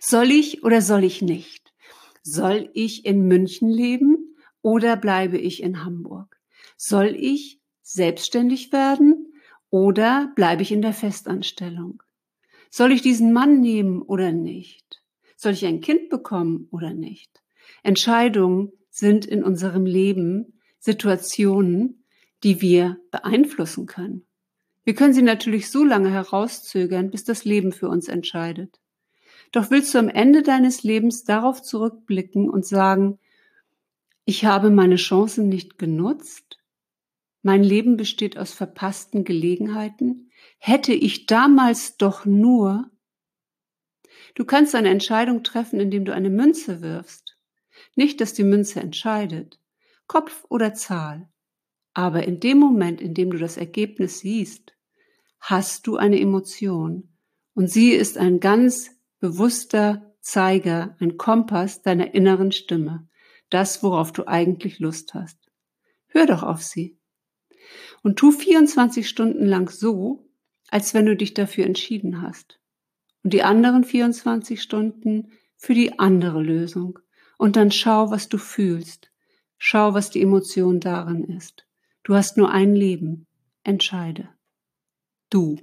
Soll ich oder soll ich nicht? Soll ich in München leben oder bleibe ich in Hamburg? Soll ich selbstständig werden oder bleibe ich in der Festanstellung? Soll ich diesen Mann nehmen oder nicht? Soll ich ein Kind bekommen oder nicht? Entscheidungen sind in unserem Leben Situationen, die wir beeinflussen können. Wir können sie natürlich so lange herauszögern, bis das Leben für uns entscheidet. Doch willst du am Ende deines Lebens darauf zurückblicken und sagen, ich habe meine Chancen nicht genutzt? Mein Leben besteht aus verpassten Gelegenheiten? Hätte ich damals doch nur. Du kannst eine Entscheidung treffen, indem du eine Münze wirfst. Nicht, dass die Münze entscheidet. Kopf oder Zahl. Aber in dem Moment, in dem du das Ergebnis siehst, hast du eine Emotion. Und sie ist ein ganz bewusster Zeiger, ein Kompass deiner inneren Stimme. Das, worauf du eigentlich Lust hast. Hör doch auf sie. Und tu 24 Stunden lang so, als wenn du dich dafür entschieden hast. Und die anderen 24 Stunden für die andere Lösung. Und dann schau, was du fühlst. Schau, was die Emotion darin ist. Du hast nur ein Leben. Entscheide. Du.